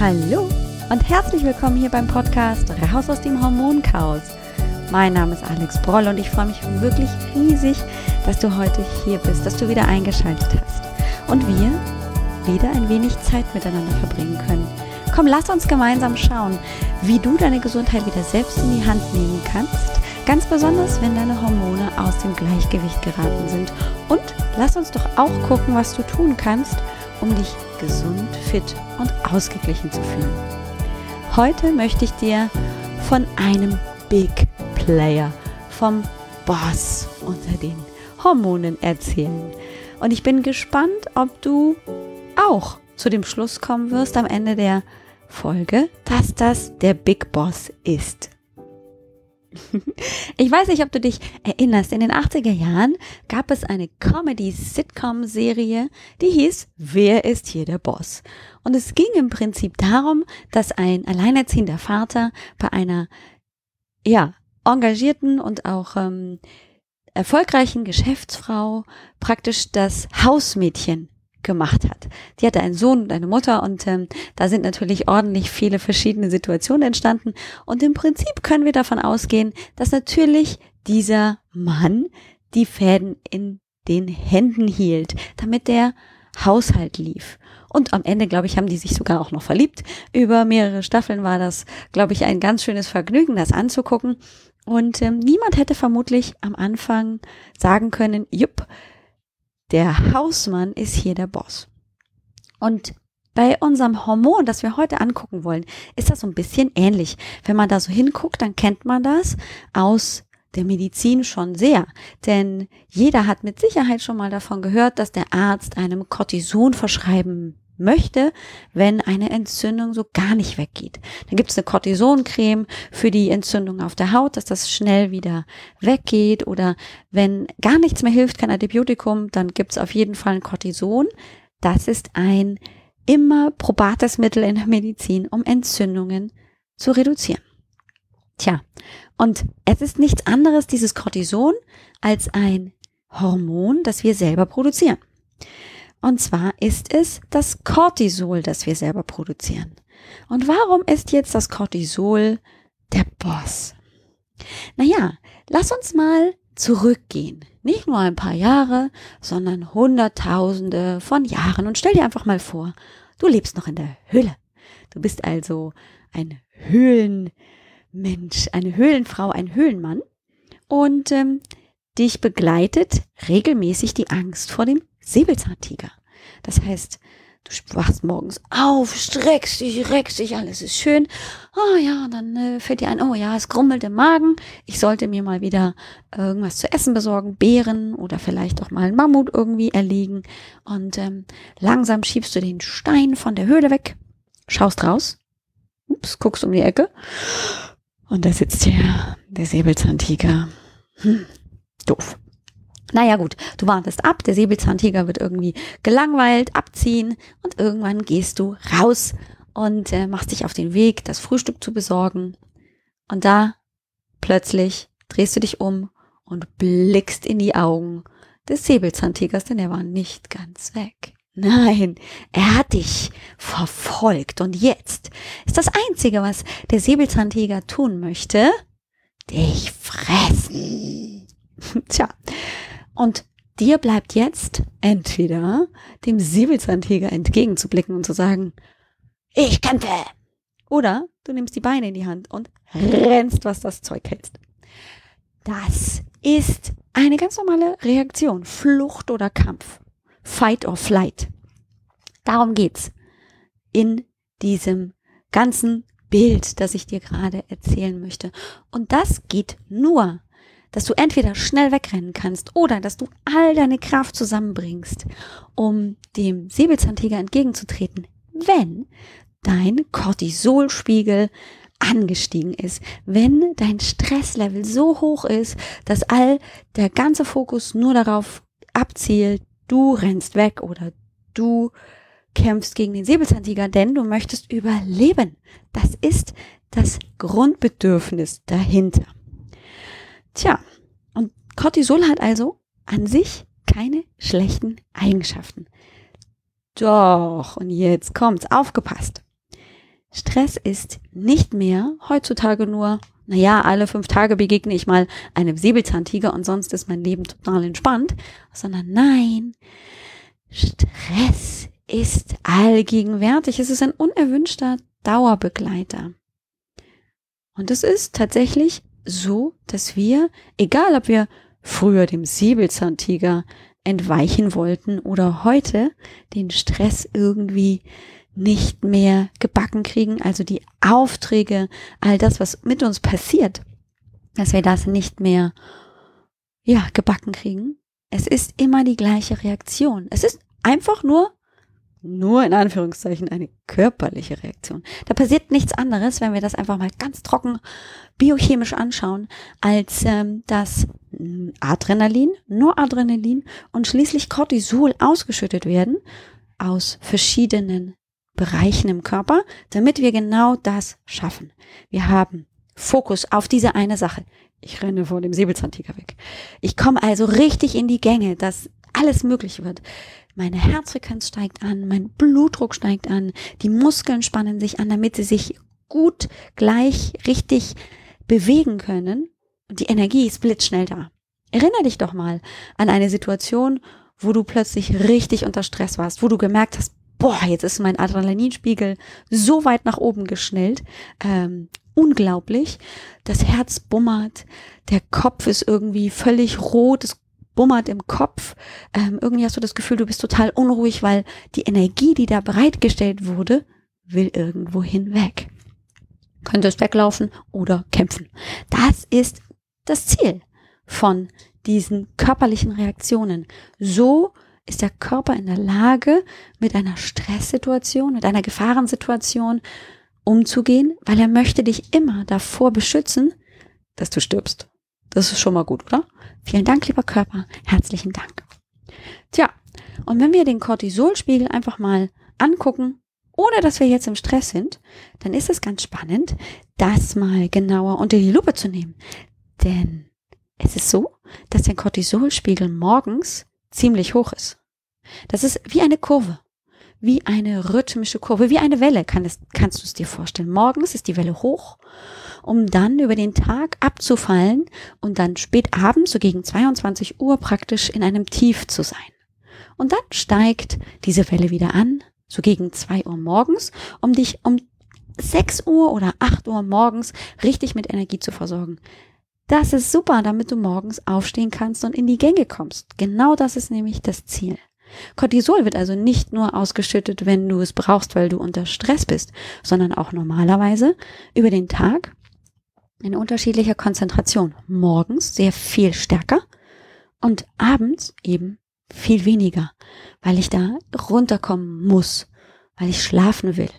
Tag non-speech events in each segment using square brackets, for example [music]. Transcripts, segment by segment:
Hallo und herzlich willkommen hier beim Podcast Raus aus dem Hormonchaos. Mein Name ist Alex Broll und ich freue mich wirklich riesig, dass du heute hier bist, dass du wieder eingeschaltet hast und wir wieder ein wenig Zeit miteinander verbringen können. Komm, lass uns gemeinsam schauen, wie du deine Gesundheit wieder selbst in die Hand nehmen kannst, ganz besonders wenn deine Hormone aus dem Gleichgewicht geraten sind. Und lass uns doch auch gucken, was du tun kannst, um dich gesund, fit und ausgeglichen zu fühlen. Heute möchte ich dir von einem Big Player, vom Boss unter den Hormonen erzählen. Und ich bin gespannt, ob du auch zu dem Schluss kommen wirst am Ende der Folge, dass das der Big Boss ist. Ich weiß nicht, ob du dich erinnerst. In den 80er Jahren gab es eine Comedy-Sitcom-Serie, die hieß Wer ist hier der Boss? Und es ging im Prinzip darum, dass ein alleinerziehender Vater bei einer, ja, engagierten und auch ähm, erfolgreichen Geschäftsfrau praktisch das Hausmädchen gemacht hat. Die hatte einen Sohn und eine Mutter und ähm, da sind natürlich ordentlich viele verschiedene Situationen entstanden und im Prinzip können wir davon ausgehen, dass natürlich dieser Mann die Fäden in den Händen hielt, damit der Haushalt lief. Und am Ende, glaube ich, haben die sich sogar auch noch verliebt. Über mehrere Staffeln war das, glaube ich, ein ganz schönes Vergnügen, das anzugucken. Und ähm, niemand hätte vermutlich am Anfang sagen können, jupp, der Hausmann ist hier der Boss. Und bei unserem Hormon, das wir heute angucken wollen, ist das so ein bisschen ähnlich. Wenn man da so hinguckt, dann kennt man das aus der Medizin schon sehr. Denn jeder hat mit Sicherheit schon mal davon gehört, dass der Arzt einem Cortison verschreiben möchte, wenn eine Entzündung so gar nicht weggeht. Dann gibt es eine Cortisoncreme für die Entzündung auf der Haut, dass das schnell wieder weggeht. Oder wenn gar nichts mehr hilft, kein Antibiotikum, dann gibt es auf jeden Fall ein Cortison. Das ist ein immer probates Mittel in der Medizin, um Entzündungen zu reduzieren. Tja, und es ist nichts anderes, dieses Cortison, als ein Hormon, das wir selber produzieren. Und zwar ist es das Cortisol, das wir selber produzieren. Und warum ist jetzt das Cortisol der Boss? Naja, lass uns mal zurückgehen. Nicht nur ein paar Jahre, sondern Hunderttausende von Jahren. Und stell dir einfach mal vor, du lebst noch in der Höhle. Du bist also ein Höhlenmensch, eine Höhlenfrau, ein Höhlenmann. Und ähm, dich begleitet regelmäßig die Angst vor dem Säbelzahntiger. Das heißt, du wachst morgens auf, streckst dich, reckst dich, alles ist schön. Oh ja, dann äh, fällt dir ein, oh ja, es grummelt im Magen. Ich sollte mir mal wieder irgendwas zu essen besorgen, Beeren oder vielleicht auch mal einen Mammut irgendwie erlegen. Und ähm, langsam schiebst du den Stein von der Höhle weg, schaust raus, ups, guckst um die Ecke und da sitzt der, der Säbelzahntiger. Hm, doof. Naja gut, du wartest ab, der Säbelzahntiger wird irgendwie gelangweilt, abziehen und irgendwann gehst du raus und äh, machst dich auf den Weg, das Frühstück zu besorgen. Und da plötzlich drehst du dich um und blickst in die Augen des Säbelzahntigers, denn er war nicht ganz weg. Nein, er hat dich verfolgt und jetzt ist das Einzige, was der Säbelzahntiger tun möchte, dich fressen. [laughs] Tja, und dir bleibt jetzt entweder dem Säbelzahntiger entgegenzublicken und zu sagen, ich kämpfe. Oder du nimmst die Beine in die Hand und rennst, was das Zeug hältst. Das ist eine ganz normale Reaktion. Flucht oder Kampf. Fight or flight. Darum geht's in diesem ganzen Bild, das ich dir gerade erzählen möchte. Und das geht nur, dass du entweder schnell wegrennen kannst oder dass du all deine Kraft zusammenbringst, um dem Säbelzahntiger entgegenzutreten, wenn dein Cortisolspiegel angestiegen ist, wenn dein Stresslevel so hoch ist, dass all der ganze Fokus nur darauf abzielt, du rennst weg oder du kämpfst gegen den Säbelzahntiger, denn du möchtest überleben. Das ist das Grundbedürfnis dahinter. Tja, und Cortisol hat also an sich keine schlechten Eigenschaften. Doch, und jetzt kommt's, aufgepasst. Stress ist nicht mehr heutzutage nur, naja, alle fünf Tage begegne ich mal einem Säbelzahntiger und sonst ist mein Leben total entspannt, sondern nein, Stress ist allgegenwärtig. Es ist ein unerwünschter Dauerbegleiter. Und es ist tatsächlich so, dass wir, egal ob wir früher dem Säbelzahntiger entweichen wollten oder heute den Stress irgendwie nicht mehr gebacken kriegen, also die Aufträge, all das, was mit uns passiert, dass wir das nicht mehr, ja, gebacken kriegen. Es ist immer die gleiche Reaktion. Es ist einfach nur, nur in Anführungszeichen eine körperliche Reaktion. Da passiert nichts anderes, wenn wir das einfach mal ganz trocken biochemisch anschauen, als ähm, dass Adrenalin, Noradrenalin und schließlich Cortisol ausgeschüttet werden aus verschiedenen Bereichen im Körper, damit wir genau das schaffen. Wir haben Fokus auf diese eine Sache. Ich renne vor dem Säbelzahntiger weg. Ich komme also richtig in die Gänge, dass alles möglich wird. Meine Herzfrequenz steigt an, mein Blutdruck steigt an, die Muskeln spannen sich an, damit sie sich gut gleich richtig bewegen können. Und die Energie ist blitzschnell da. Erinner dich doch mal an eine Situation, wo du plötzlich richtig unter Stress warst, wo du gemerkt hast, boah, jetzt ist mein Adrenalinspiegel so weit nach oben geschnellt. Ähm, unglaublich. Das Herz bummert, der Kopf ist irgendwie völlig rot, es bummert im Kopf. Ähm, irgendwie hast du das Gefühl, du bist total unruhig, weil die Energie, die da bereitgestellt wurde, will irgendwo hinweg. Könntest weglaufen oder kämpfen. Das ist das Ziel von diesen körperlichen Reaktionen. So ist der Körper in der Lage, mit einer Stresssituation, mit einer Gefahrensituation umzugehen, weil er möchte dich immer davor beschützen, dass du stirbst. Das ist schon mal gut, oder? Vielen Dank, lieber Körper. Herzlichen Dank. Tja, und wenn wir den Cortisolspiegel einfach mal angucken, ohne dass wir jetzt im Stress sind, dann ist es ganz spannend, das mal genauer unter die Lupe zu nehmen. Denn es ist so, dass der Cortisolspiegel morgens ziemlich hoch ist. Das ist wie eine Kurve, wie eine rhythmische Kurve, wie eine Welle, kann es, kannst du es dir vorstellen. Morgens ist die Welle hoch, um dann über den Tag abzufallen und dann spät abends, so gegen 22 Uhr praktisch in einem Tief zu sein. Und dann steigt diese Welle wieder an, so gegen 2 Uhr morgens, um dich um 6 Uhr oder 8 Uhr morgens richtig mit Energie zu versorgen. Das ist super, damit du morgens aufstehen kannst und in die Gänge kommst. Genau das ist nämlich das Ziel. Cortisol wird also nicht nur ausgeschüttet, wenn du es brauchst, weil du unter Stress bist, sondern auch normalerweise über den Tag in unterschiedlicher Konzentration. Morgens sehr viel stärker und abends eben viel weniger, weil ich da runterkommen muss, weil ich schlafen will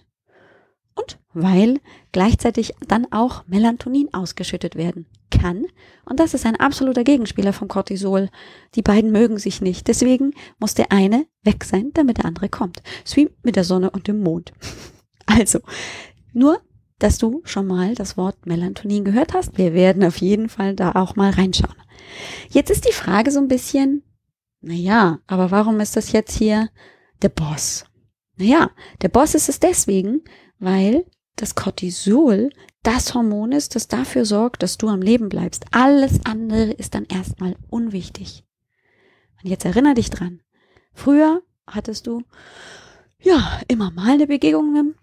und weil gleichzeitig dann auch Melatonin ausgeschüttet werden kann. Und das ist ein absoluter Gegenspieler vom Cortisol. Die beiden mögen sich nicht. Deswegen muss der eine weg sein, damit der andere kommt. Es wie mit der Sonne und dem Mond. [laughs] Also, nur, dass du schon mal das Wort Melatonin gehört hast. Wir werden auf jeden Fall da auch mal reinschauen. Jetzt ist die Frage so ein bisschen, naja, aber warum ist das jetzt hier der Boss? Naja, der Boss ist es deswegen, weil das Cortisol das Hormon ist, das dafür sorgt, dass du am Leben bleibst. Alles andere ist dann erstmal unwichtig. Und jetzt erinnere dich dran. Früher hattest du ja immer mal eine Begegnung mit dem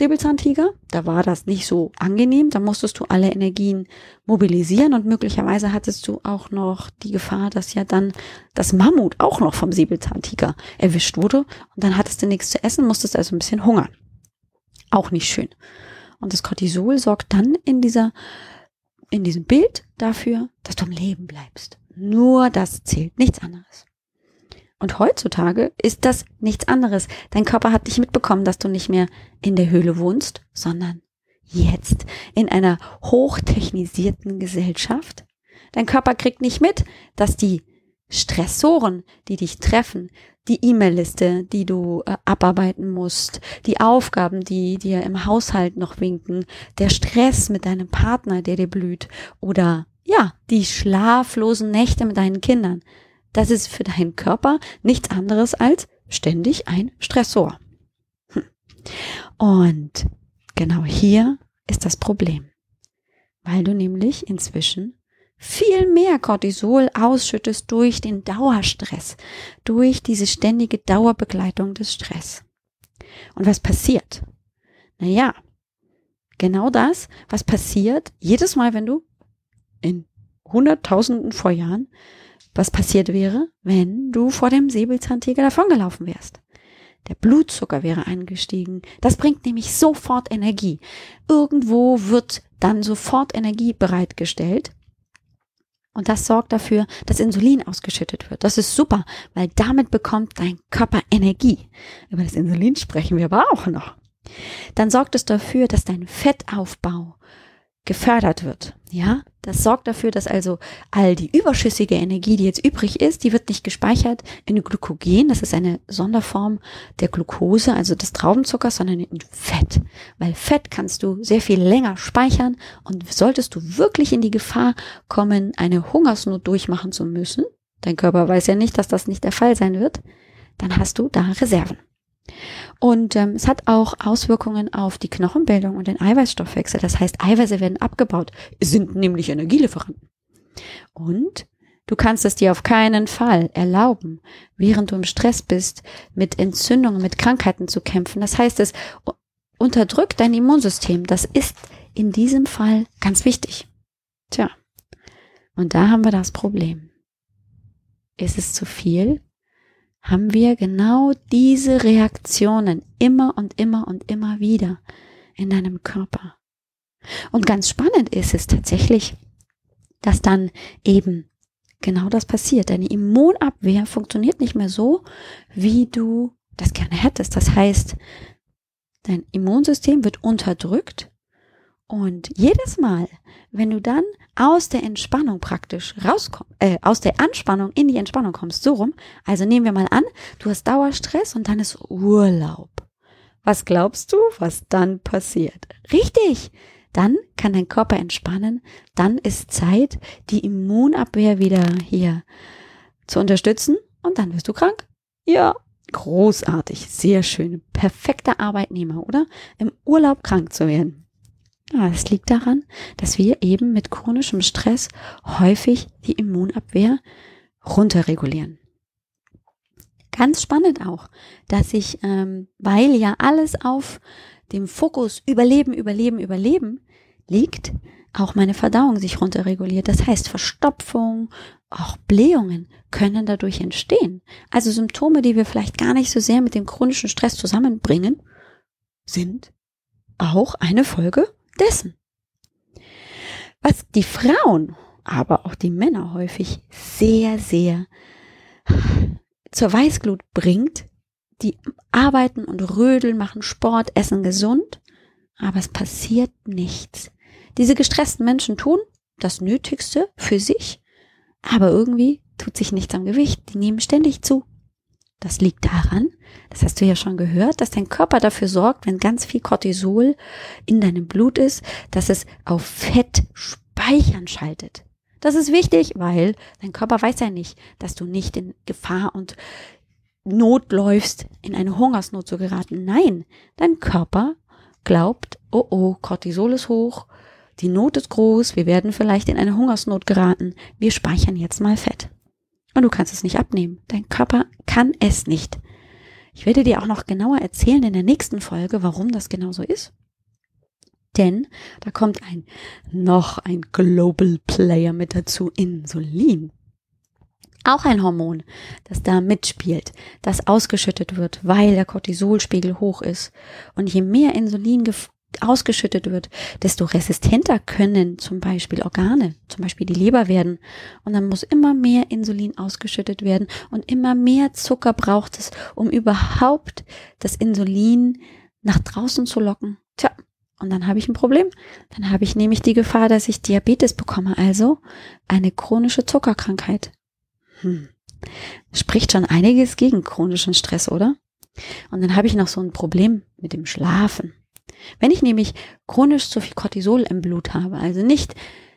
Säbelzahntiger. Da war das nicht so angenehm. Da musstest du alle Energien mobilisieren und möglicherweise hattest du auch noch die Gefahr, dass ja dann das Mammut auch noch vom Säbelzahntiger erwischt wurde. Und dann hattest du nichts zu essen, musstest also ein bisschen hungern. Auch nicht schön. Und das Cortisol sorgt dann in dieser, in diesem Bild dafür, dass du am Leben bleibst. Nur das zählt, nichts anderes. Und heutzutage ist das nichts anderes. Dein Körper hat dich mitbekommen, dass du nicht mehr in der Höhle wohnst, sondern jetzt in einer hochtechnisierten Gesellschaft. Dein Körper kriegt nicht mit, dass die Stressoren, die dich treffen, die E-Mail-Liste, die du äh, abarbeiten musst, die Aufgaben, die dir im Haushalt noch winken, der Stress mit deinem Partner, der dir blüht oder ja, die schlaflosen Nächte mit deinen Kindern. Das ist für deinen Körper nichts anderes als ständig ein Stressor. Hm. Und genau hier ist das Problem, weil du nämlich inzwischen viel mehr Cortisol ausschüttest durch den Dauerstress, durch diese ständige Dauerbegleitung des Stress. Und was passiert? Naja, genau das, was passiert jedes Mal, wenn du in Hunderttausenden vor Jahren, was passiert wäre, wenn du vor dem Säbelzahntiger davongelaufen wärst. Der Blutzucker wäre angestiegen. Das bringt nämlich sofort Energie. Irgendwo wird dann sofort Energie bereitgestellt und das sorgt dafür, dass Insulin ausgeschüttet wird. Das ist super, weil damit bekommt dein Körper Energie. Über das Insulin sprechen wir aber auch noch. Dann sorgt es dafür, dass dein Fettaufbau gefördert wird. Ja, das sorgt dafür, dass also all die überschüssige Energie, die jetzt übrig ist, die wird nicht gespeichert in Glykogen, das ist eine Sonderform der Glucose, also des Traubenzuckers, sondern in Fett. Weil Fett kannst du sehr viel länger speichern und solltest du wirklich in die Gefahr kommen, eine Hungersnot durchmachen zu müssen, dein Körper weiß ja nicht, dass das nicht der Fall sein wird, dann hast du da Reserven. Und ähm, es hat auch Auswirkungen auf die Knochenbildung und den Eiweißstoffwechsel. Das heißt, Eiweiße werden abgebaut, sind nämlich Energielieferanten. Und du kannst es dir auf keinen Fall erlauben, während du im Stress bist, mit Entzündungen, mit Krankheiten zu kämpfen. Das heißt, es unterdrückt dein Immunsystem. Das ist in diesem Fall ganz wichtig. Tja, und da haben wir das Problem. Ist es zu viel? Haben wir genau diese Reaktionen immer und immer und immer wieder in deinem Körper. Und ganz spannend ist es tatsächlich, dass dann eben genau das passiert. Deine Immunabwehr funktioniert nicht mehr so, wie du das gerne hättest. Das heißt, dein Immunsystem wird unterdrückt und jedes Mal, wenn du dann aus der Entspannung praktisch rauskommst, äh, aus der Anspannung in die Entspannung kommst, so rum, also nehmen wir mal an, du hast Dauerstress und dann ist Urlaub. Was glaubst du, was dann passiert? Richtig! Dann kann dein Körper entspannen, dann ist Zeit, die Immunabwehr wieder hier zu unterstützen und dann wirst du krank. Ja, großartig, sehr schön, perfekter Arbeitnehmer, oder? Im Urlaub krank zu werden. Ja, das liegt daran, dass wir eben mit chronischem Stress häufig die Immunabwehr runterregulieren. Ganz spannend auch, dass ich, ähm, weil ja alles auf dem Fokus Überleben, Überleben, Überleben liegt, auch meine Verdauung sich runterreguliert. Das heißt, Verstopfung, auch Blähungen können dadurch entstehen. Also Symptome, die wir vielleicht gar nicht so sehr mit dem chronischen Stress zusammenbringen, sind auch eine Folge dessen. Was die Frauen, aber auch die Männer häufig sehr, sehr zur Weißglut bringt, die arbeiten und rödeln, machen Sport, essen gesund, aber es passiert nichts. Diese gestressten Menschen tun das Nötigste für sich, aber irgendwie tut sich nichts am Gewicht. Die nehmen ständig zu. Das liegt daran, das hast du ja schon gehört, dass dein Körper dafür sorgt, wenn ganz viel Cortisol in deinem Blut ist, dass es auf Fett speichern schaltet. Das ist wichtig, weil dein Körper weiß ja nicht, dass du nicht in Gefahr und Not läufst, in eine Hungersnot zu geraten. Nein, dein Körper glaubt, oh oh, Cortisol ist hoch, die Not ist groß, wir werden vielleicht in eine Hungersnot geraten, wir speichern jetzt mal Fett. Und du kannst es nicht abnehmen. Dein Körper kann es nicht. Ich werde dir auch noch genauer erzählen in der nächsten Folge, warum das genau so ist. Denn da kommt ein noch ein Global Player mit dazu, Insulin. Auch ein Hormon, das da mitspielt, das ausgeschüttet wird, weil der Cortisolspiegel hoch ist. Und je mehr Insulin ausgeschüttet wird, desto resistenter können zum Beispiel Organe, zum Beispiel die Leber werden. Und dann muss immer mehr Insulin ausgeschüttet werden und immer mehr Zucker braucht es, um überhaupt das Insulin nach draußen zu locken. Tja, und dann habe ich ein Problem. Dann habe ich nämlich die Gefahr, dass ich Diabetes bekomme, also eine chronische Zuckerkrankheit. Hm. Spricht schon einiges gegen chronischen Stress, oder? Und dann habe ich noch so ein Problem mit dem Schlafen. Wenn ich nämlich chronisch zu viel Cortisol im Blut habe, also nicht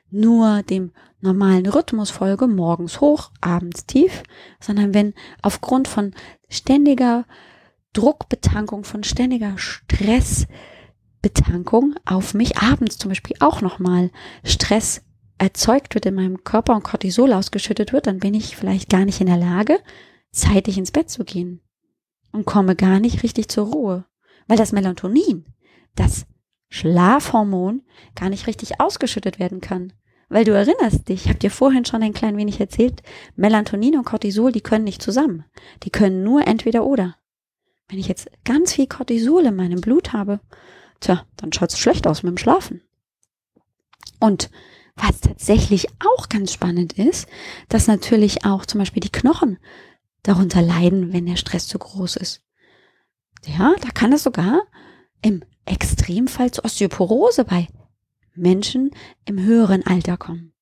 nur dem normalen Rhythmus folge, morgens hoch, abends tief, sondern wenn aufgrund von ständiger Druckbetankung, von ständiger Stress Betankung auf mich abends zum Beispiel auch nochmal Stress erzeugt wird in meinem Körper und Cortisol ausgeschüttet wird, dann bin ich vielleicht gar nicht in der Lage, zeitig ins Bett zu gehen und komme gar nicht richtig zur Ruhe, weil das Melatonin, das Schlafhormon, gar nicht richtig ausgeschüttet werden kann. Weil du erinnerst dich, ich habe dir vorhin schon ein klein wenig erzählt, Melatonin und Cortisol, die können nicht zusammen. Die können nur entweder oder. Wenn ich jetzt ganz viel Cortisol in meinem Blut habe, tja, dann schaut es schlecht aus mit dem Schlafen. Und was tatsächlich auch ganz spannend ist, dass natürlich auch zum Beispiel die Knochen darunter leiden, wenn der Stress zu groß ist. Ja, da kann es sogar im Extremfall zu Osteoporose bei Menschen im höheren Alter kommen.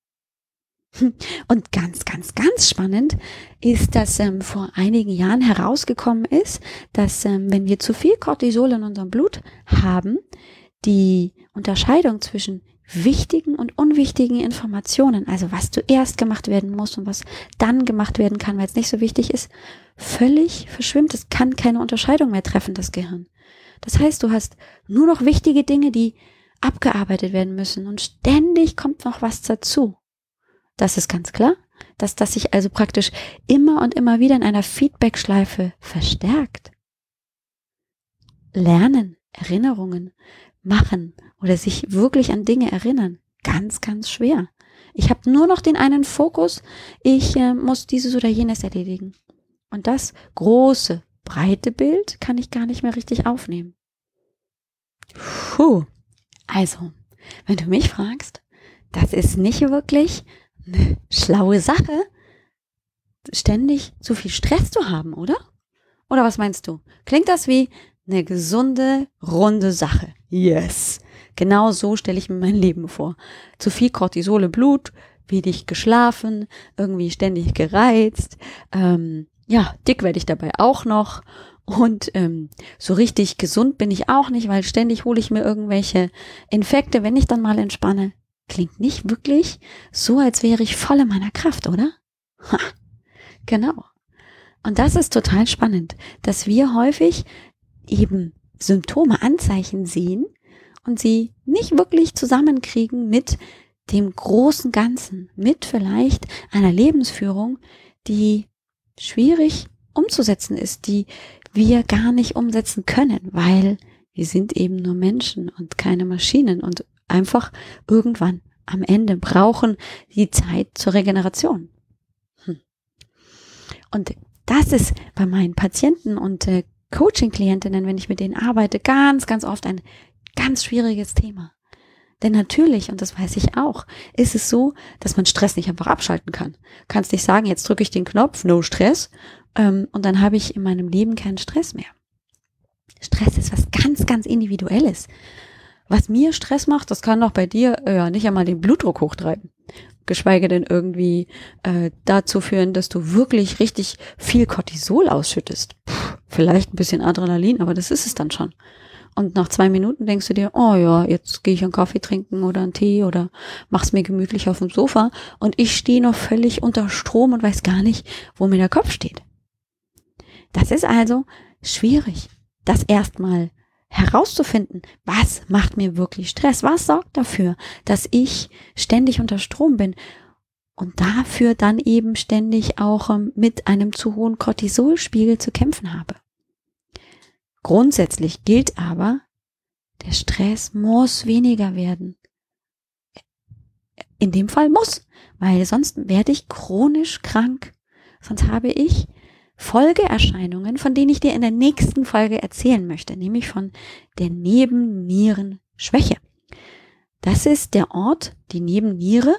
[laughs] Und ganz, ganz, ganz spannend ist, dass ähm, vor einigen Jahren herausgekommen ist, dass ähm, wenn wir zu viel Cortisol in unserem Blut haben, die Unterscheidung zwischen wichtigen und unwichtigen Informationen, also was zuerst gemacht werden muss und was dann gemacht werden kann, weil es nicht so wichtig ist, völlig verschwimmt. Es kann keine Unterscheidung mehr treffen, das Gehirn. Das heißt, du hast nur noch wichtige Dinge, die abgearbeitet werden müssen und ständig kommt noch was dazu. Das ist ganz klar, dass das sich also praktisch immer und immer wieder in einer Feedback-Schleife verstärkt. Lernen, Erinnerungen, machen oder sich wirklich an Dinge erinnern. Ganz, ganz schwer. Ich habe nur noch den einen Fokus, ich äh, muss dieses oder jenes erledigen. Und das große, breite Bild kann ich gar nicht mehr richtig aufnehmen. Puh. Also, wenn du mich fragst, das ist nicht wirklich eine schlaue Sache, ständig zu viel Stress zu haben, oder? Oder was meinst du? Klingt das wie eine gesunde, runde Sache? Yes. Genau so stelle ich mir mein Leben vor. Zu viel Cortisol im Blut, wenig geschlafen, irgendwie ständig gereizt. Ähm, ja, dick werde ich dabei auch noch. Und ähm, so richtig gesund bin ich auch nicht, weil ständig hole ich mir irgendwelche Infekte, wenn ich dann mal entspanne. Klingt nicht wirklich so, als wäre ich voll in meiner Kraft, oder? Ha, genau. Und das ist total spannend, dass wir häufig eben Symptome, Anzeichen sehen und sie nicht wirklich zusammenkriegen mit dem großen Ganzen, mit vielleicht einer Lebensführung, die schwierig umzusetzen ist, die wir gar nicht umsetzen können, weil wir sind eben nur Menschen und keine Maschinen und einfach irgendwann am Ende brauchen die Zeit zur Regeneration. Hm. Und das ist bei meinen Patienten und äh, Coaching-Klientinnen, wenn ich mit denen arbeite, ganz, ganz oft ein ganz schwieriges Thema. Denn natürlich, und das weiß ich auch, ist es so, dass man Stress nicht einfach abschalten kann. Kannst nicht sagen, jetzt drücke ich den Knopf, no Stress, ähm, und dann habe ich in meinem Leben keinen Stress mehr. Stress ist was ganz, ganz Individuelles. Was mir Stress macht, das kann doch bei dir äh, ja nicht einmal den Blutdruck hochtreiben. Geschweige denn irgendwie äh, dazu führen, dass du wirklich richtig viel Cortisol ausschüttest. Puh, vielleicht ein bisschen Adrenalin, aber das ist es dann schon. Und nach zwei Minuten denkst du dir, oh ja, jetzt gehe ich einen Kaffee trinken oder einen Tee oder mach's mir gemütlich auf dem Sofa und ich stehe noch völlig unter Strom und weiß gar nicht, wo mir der Kopf steht. Das ist also schwierig, das erstmal herauszufinden, was macht mir wirklich Stress, was sorgt dafür, dass ich ständig unter Strom bin und dafür dann eben ständig auch ähm, mit einem zu hohen Cortisolspiegel zu kämpfen habe. Grundsätzlich gilt aber, der Stress muss weniger werden. In dem Fall muss, weil sonst werde ich chronisch krank. Sonst habe ich Folgeerscheinungen, von denen ich dir in der nächsten Folge erzählen möchte, nämlich von der Nebennierenschwäche. Das ist der Ort, die Nebenniere,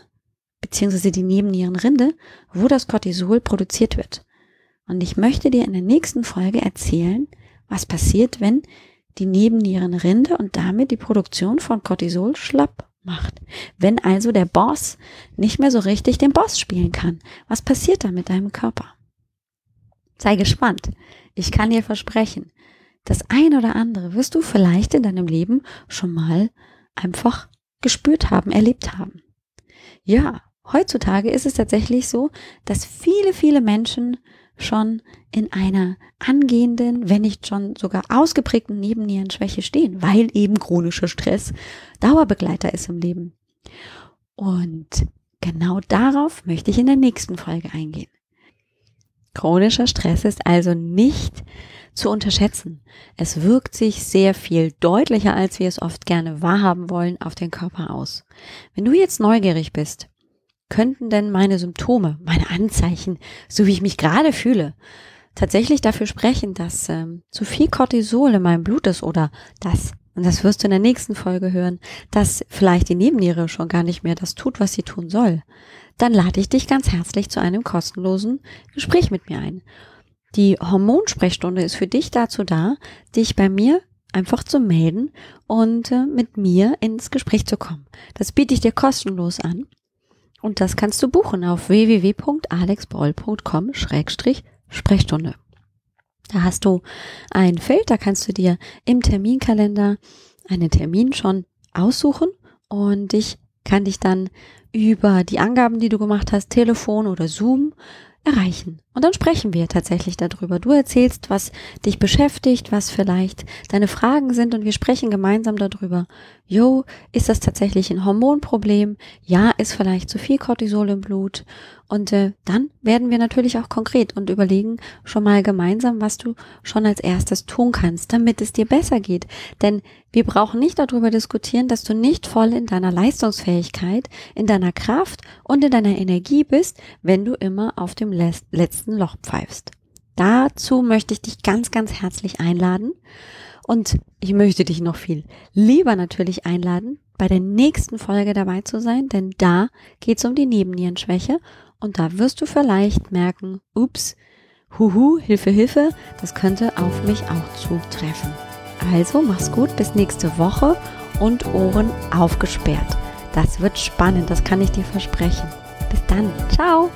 beziehungsweise die Nebennierenrinde, wo das Cortisol produziert wird. Und ich möchte dir in der nächsten Folge erzählen, was passiert, wenn die Nebennierenrinde und damit die Produktion von Cortisol schlapp macht. Wenn also der Boss nicht mehr so richtig den Boss spielen kann, was passiert da mit deinem Körper? Sei gespannt. Ich kann dir versprechen, das ein oder andere wirst du vielleicht in deinem Leben schon mal einfach gespürt haben, erlebt haben. Ja, heutzutage ist es tatsächlich so, dass viele, viele Menschen schon in einer angehenden, wenn nicht schon sogar ausgeprägten Nebennierenschwäche stehen, weil eben chronischer Stress Dauerbegleiter ist im Leben. Und genau darauf möchte ich in der nächsten Folge eingehen. Chronischer Stress ist also nicht zu unterschätzen. Es wirkt sich sehr viel deutlicher, als wir es oft gerne wahrhaben wollen, auf den Körper aus. Wenn du jetzt neugierig bist, könnten denn meine Symptome, meine Anzeichen, so wie ich mich gerade fühle, tatsächlich dafür sprechen, dass ähm, zu viel Cortisol in meinem Blut ist oder dass, und das wirst du in der nächsten Folge hören, dass vielleicht die Nebenniere schon gar nicht mehr das tut, was sie tun soll, dann lade ich dich ganz herzlich zu einem kostenlosen Gespräch mit mir ein. Die Hormonsprechstunde ist für dich dazu da, dich bei mir einfach zu melden und äh, mit mir ins Gespräch zu kommen. Das biete ich dir kostenlos an. Und das kannst du buchen auf www.alexbroll.com-sprechstunde. Da hast du ein Feld, da kannst du dir im Terminkalender einen Termin schon aussuchen und ich kann dich dann über die Angaben, die du gemacht hast, Telefon oder Zoom erreichen. Und dann sprechen wir tatsächlich darüber. Du erzählst, was dich beschäftigt, was vielleicht deine Fragen sind und wir sprechen gemeinsam darüber. Jo, ist das tatsächlich ein Hormonproblem? Ja, ist vielleicht zu viel Cortisol im Blut? Und äh, dann werden wir natürlich auch konkret und überlegen schon mal gemeinsam, was du schon als erstes tun kannst, damit es dir besser geht. Denn wir brauchen nicht darüber diskutieren, dass du nicht voll in deiner Leistungsfähigkeit, in deiner Kraft und in deiner Energie bist, wenn du immer auf dem letzten Loch pfeifst. Dazu möchte ich dich ganz, ganz herzlich einladen. Und ich möchte dich noch viel lieber natürlich einladen, bei der nächsten Folge dabei zu sein, denn da geht es um die Nebennierenschwäche und da wirst du vielleicht merken, ups, huhu, Hilfe, Hilfe, das könnte auf mich auch zutreffen. Also mach's gut, bis nächste Woche und Ohren aufgesperrt. Das wird spannend, das kann ich dir versprechen. Bis dann, ciao!